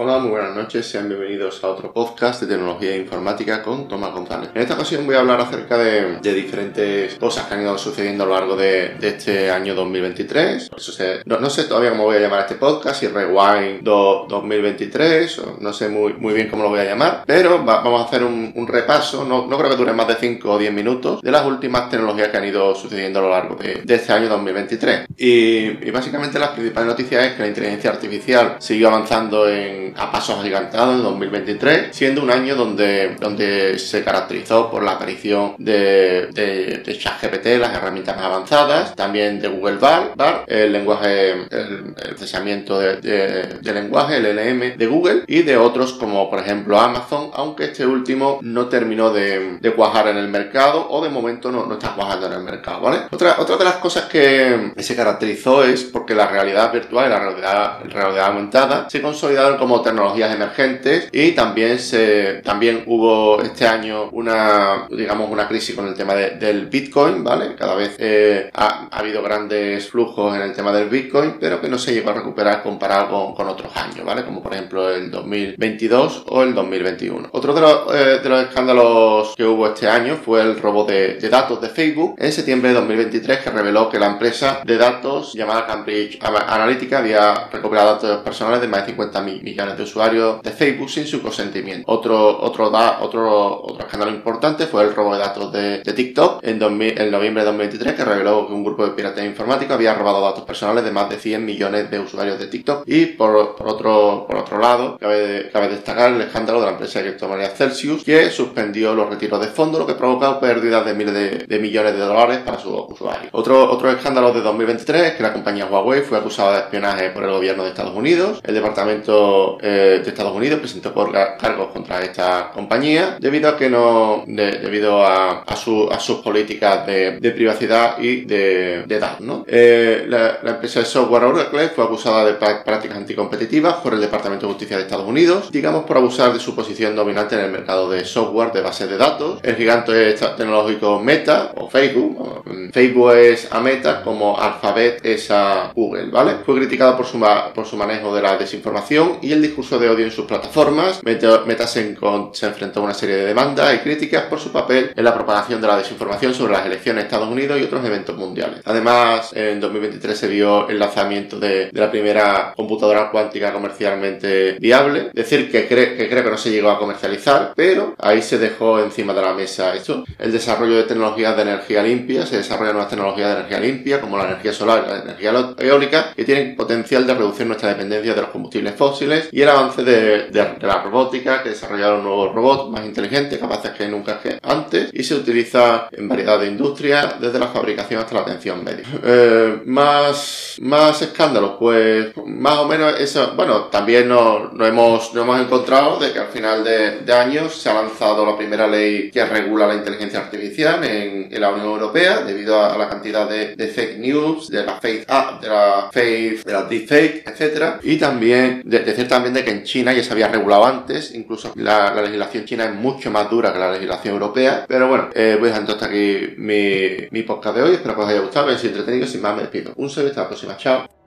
Hola, muy buenas noches, sean bienvenidos a otro podcast de tecnología informática con Tomás González. En esta ocasión voy a hablar acerca de, diferentes cosas que han ido sucediendo a lo largo de, este año 2023. no, sé todavía cómo voy a llamar este podcast, si Rewind 2023, o no sé muy, muy bien cómo lo voy a llamar, pero vamos a hacer un, repaso, no, creo que dure más de 5 o 10 minutos, de las últimas tecnologías que han ido sucediendo a lo largo de, este año 2023. Y, y básicamente las principales noticias es que la inteligencia artificial sigue avanzando en a pasos agigantados en 2023, siendo un año donde, donde se caracterizó por la aparición de, de, de ChatGPT, las herramientas más avanzadas, también de Google Bar, Bar el lenguaje, el, procesamiento de, lenguaje, el LM de Google, y de otros como por ejemplo Amazon, aunque este último no terminó de, cuajar en el mercado o de momento no, no está cuajando en el mercado, ¿vale? Otra, otra de las cosas que se caracterizó es porque la realidad virtual y la realidad, realidad aumentada se consolidaron como tecnologías emergentes y también se también hubo este año una digamos una crisis con el tema del Bitcoin, ¿vale? Cada vez eh, ha, habido grandes flujos en el tema del Bitcoin, pero que no se llegó a recuperar comparado con, otros años, ¿vale? Como por ejemplo el 2022 o el 2021. Otro de los, eh, de los escándalos que hubo este año fue el robo de, de datos de Facebook en septiembre de 2023 que reveló que la empresa de datos llamada Cambridge Analytica había recuperado datos personales de más de 50 millones de usuarios de Facebook sin su consentimiento. Otro, otro, da, otro, otro escándalo importante fue el robo de datos de, TikTok en, noviembre de 2023 que reveló que un grupo de piratas informáticos había robado datos personales de más de 100 millones de usuarios de TikTok. Y por, por otro, por otro lado, cabe, cabe, destacar el escándalo de la empresa de criptomonedas Celsius que suspendió los retiros de fondos, lo que provocó pérdidas de miles de, de millones de dólares para sus usuarios. Otro, otro escándalo de 2023 es que la compañía Huawei fue acusada de espionaje por el gobierno de Estados Unidos. El departamento eh, de Estados Unidos presentó cargos contra esta compañía debido a que no debido a, a, sus políticas de, privacidad y de. ¿no? Eh, la, empresa de software Oracle fue acusada de prácticas anticompetitivas por el Departamento de Justicia de Estados Unidos, digamos por abusar de su posición dominante en el mercado de software de bases de datos. El gigante tecnológico Meta o Facebook, Facebook es a Meta como Alphabet es a Google, ¿vale? Fue criticado por su, por su manejo de la desinformación y el discurso de odio en sus plataformas. Meta se, enfrentó a una serie de demandas y críticas por su papel en la propagación de la desinformación sobre las elecciones de Estados Unidos y otros eventos mundiales. Además, en 2023 se vio el lanzamiento de, la primera computadora cuántica comercialmente viable. Decir que, cree, que creo que no se llegó a comercializar, pero ahí se dejó encima de la mesa esto. El desarrollo de tecnologías de energía limpia. Se desarrollan nuevas tecnologías de energía limpia, como la energía solar y la energía eólica, que tienen potencial de reducir nuestra dependencia de los combustibles fósiles y el avance de, la robótica, que desarrollaron nuevos robots más inteligentes, capaces que nunca antes, y se utiliza en variedad de industrias, desde la fabricación hasta la atención médica. Eh, más, más escándalos, pues más o menos eso, bueno, también nos, hemos, hemos encontrado de que al final de, de, años se ha lanzado la primera ley que regula la inteligencia artificial en, en la Unión Europea, debido a la cantidad de, de fake news, de la fake app, de la fake, de la deepfake, etcétera, y también decir también de que en China ya se había regulado antes, incluso la, legislación china es mucho más dura que la legislación europea. Pero bueno, eh, voy dejando hasta aquí mi, mi podcast de hoy. Espero que os haya gustado, que haya entretenido. Sin más, me despido. Un saludo hasta la próxima. Chao.